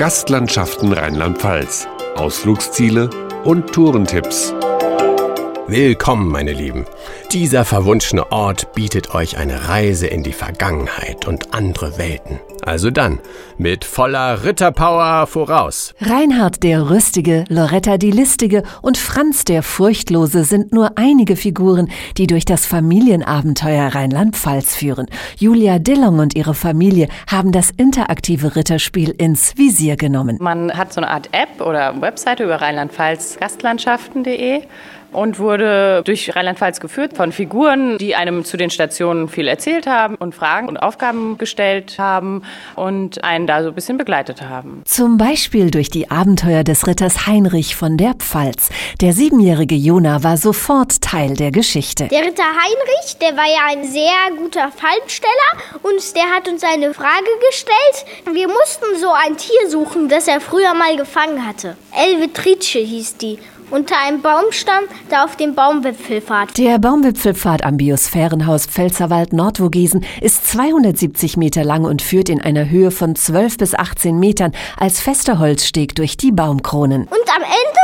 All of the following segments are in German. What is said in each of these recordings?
Gastlandschaften Rheinland-Pfalz, Ausflugsziele und Tourentipps. Willkommen, meine Lieben. Dieser verwunschene Ort bietet euch eine Reise in die Vergangenheit und andere Welten. Also dann, mit voller Ritterpower voraus. Reinhard der Rüstige, Loretta die Listige und Franz der Furchtlose sind nur einige Figuren, die durch das Familienabenteuer Rheinland-Pfalz führen. Julia Dillong und ihre Familie haben das interaktive Ritterspiel ins Visier genommen. Man hat so eine Art App oder Webseite über Rheinland-Pfalz Gastlandschaften.de und wurde durch Rheinland-Pfalz geführt von Figuren, die einem zu den Stationen viel erzählt haben und Fragen und Aufgaben gestellt haben und einen da so ein bisschen begleitet haben. Zum Beispiel durch die Abenteuer des Ritters Heinrich von der Pfalz. Der siebenjährige Jona war sofort Teil der Geschichte. Der Ritter Heinrich, der war ja ein sehr guter Fallensteller und der hat uns eine Frage gestellt. Wir mussten so ein Tier suchen, das er früher mal gefangen hatte. Elvetrice hieß die unter einem Baumstamm, der auf dem Baumwipfelpfad. Der Baumwipfelpfad am Biosphärenhaus Pfälzerwald Nordvogesen ist 270 Meter lang und führt in einer Höhe von 12 bis 18 Metern als fester Holzsteg durch die Baumkronen. Und am Ende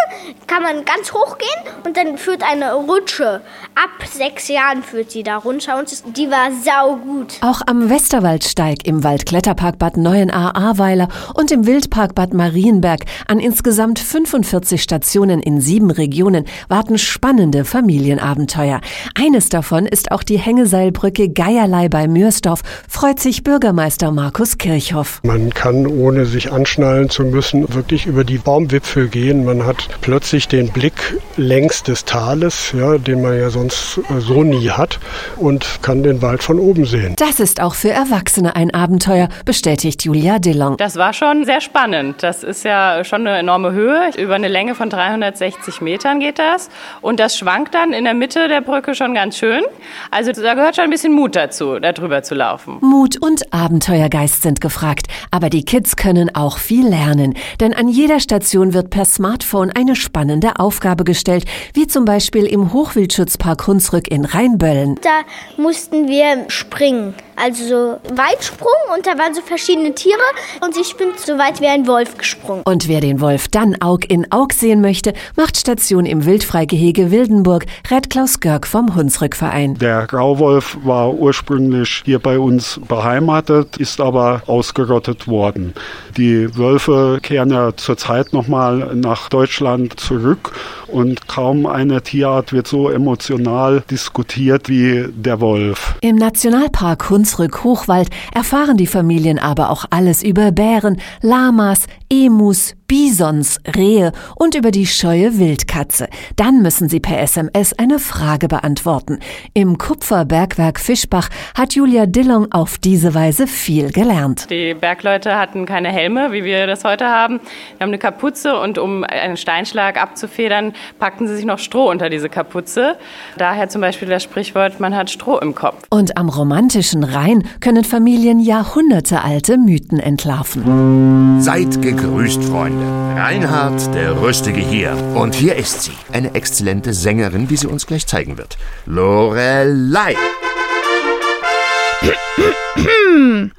kann man ganz hoch gehen und dann führt eine Rutsche. Ab sechs Jahren führt sie da runter und die war saugut. Auch am Westerwaldsteig im Waldkletterpark Bad Neuenahr-Ahrweiler und im Wildpark Bad Marienberg an insgesamt 45 Stationen in sieben sieben Regionen warten spannende Familienabenteuer. Eines davon ist auch die Hängeseilbrücke Geierlei bei Mürsdorf, freut sich Bürgermeister Markus Kirchhoff. Man kann, ohne sich anschnallen zu müssen, wirklich über die Baumwipfel gehen. Man hat plötzlich den Blick längs des Tales, ja, den man ja sonst äh, so nie hat, und kann den Wald von oben sehen. Das ist auch für Erwachsene ein Abenteuer, bestätigt Julia Dillon. Das war schon sehr spannend. Das ist ja schon eine enorme Höhe, über eine Länge von 360 60 Metern geht das. Und das schwankt dann in der Mitte der Brücke schon ganz schön. Also da gehört schon ein bisschen Mut dazu, da drüber zu laufen. Mut und Abenteuergeist sind gefragt. Aber die Kids können auch viel lernen. Denn an jeder Station wird per Smartphone eine spannende Aufgabe gestellt. Wie zum Beispiel im Hochwildschutzpark Hunsrück in Rheinböllen. Da mussten wir springen. Also so Weitsprung und da waren so verschiedene Tiere und ich bin so weit wie ein Wolf gesprungen. Und wer den Wolf dann Aug in Aug sehen möchte, macht Station im Wildfreigehege Wildenburg, rät Klaus Görg vom Hunsrückverein. Der Grauwolf war ursprünglich hier bei uns beheimatet, ist aber ausgerottet worden. Die Wölfe kehren ja zurzeit nochmal nach Deutschland zurück und kaum eine Tierart wird so emotional diskutiert wie der Wolf. Im Nationalpark Hunsrück-Hochwald erfahren die Familien aber auch alles über Bären, Lamas, Emus, Bisons, Rehe und über die scheue Wildkatze. Dann müssen sie per SMS eine Frage beantworten. Im Kupferbergwerk Fischbach hat Julia Dillong auf diese Weise viel gelernt. Die Bergleute hatten keine Helme, wie wir das heute haben. Wir haben eine Kapuze und um einen Steinschlag abzufedern, packten sie sich noch Stroh unter diese Kapuze. Daher zum Beispiel das Sprichwort, man hat Stroh im Kopf. Und am romantischen Rhein können Familien jahrhundertealte Mythen entlarven. Seid gegrüßt, Freunde. Reinhard, der Rüstige hier. Und hier ist sie, eine exzellente Sängerin, wie sie uns gleich zeigen wird. Lorelei.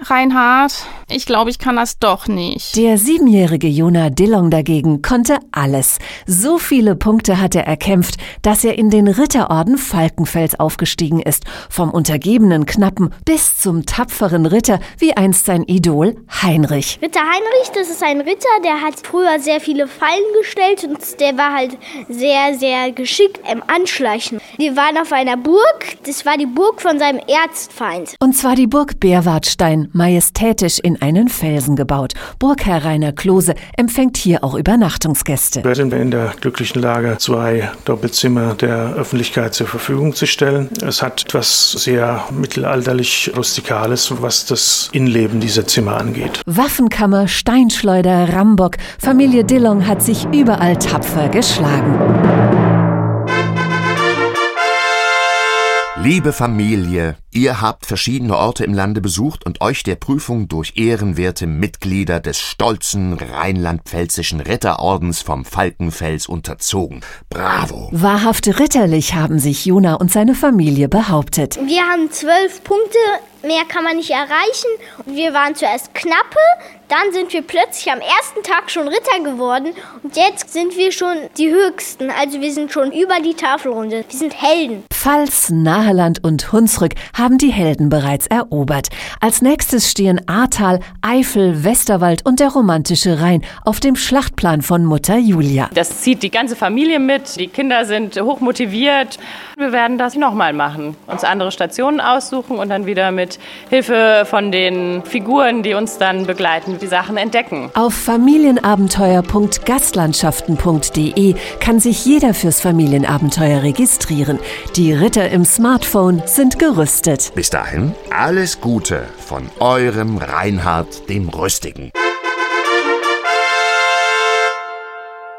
Reinhard, ich glaube, ich kann das doch nicht. Der siebenjährige Jona Dillong dagegen konnte alles. So viele Punkte hat er erkämpft, dass er in den Ritterorden Falkenfels aufgestiegen ist. Vom untergebenen Knappen bis zum tapferen Ritter, wie einst sein Idol Heinrich. Ritter Heinrich, das ist ein Ritter, der hat früher sehr viele Fallen gestellt und der war halt sehr, sehr geschickt im Anschleichen. Wir waren auf einer Burg, das war die Burg von seinem Erzfeind. Und zwar die Burg Berwartstein, majestätisch in einen Felsen gebaut. Burgherr Rainer Klose empfängt hier auch Übernachtungsgäste. Da sind wir in der glücklichen Lage, zwei Doppelzimmer der Öffentlichkeit zur Verfügung zu stellen. Es hat etwas sehr mittelalterlich Rustikales, was das Innenleben dieser Zimmer angeht. Waffenkammer, Steinschleuder, Rambock. Familie Dillong hat sich überall tapfer geschlagen. Liebe Familie, Ihr habt verschiedene Orte im Lande besucht und euch der Prüfung durch ehrenwerte Mitglieder des stolzen rheinland-pfälzischen Ritterordens vom Falkenfels unterzogen. Bravo! Wahrhaft ritterlich haben sich Jona und seine Familie behauptet. Wir haben zwölf Punkte, mehr kann man nicht erreichen. Wir waren zuerst knappe, dann sind wir plötzlich am ersten Tag schon Ritter geworden und jetzt sind wir schon die Höchsten. Also wir sind schon über die Tafelrunde. Wir sind Helden. Pfalz, Naheland und Hunsrück haben die Helden bereits erobert. Als nächstes stehen Ahrtal, Eifel, Westerwald und der romantische Rhein auf dem Schlachtplan von Mutter Julia. Das zieht die ganze Familie mit. Die Kinder sind hochmotiviert. Wir werden das nochmal machen. Uns andere Stationen aussuchen und dann wieder mit Hilfe von den Figuren, die uns dann begleiten, die Sachen entdecken. Auf familienabenteuer.gastlandschaften.de kann sich jeder fürs Familienabenteuer registrieren. Die Ritter im Smartphone sind gerüstet. Bis dahin alles Gute von eurem Reinhard dem Rüstigen.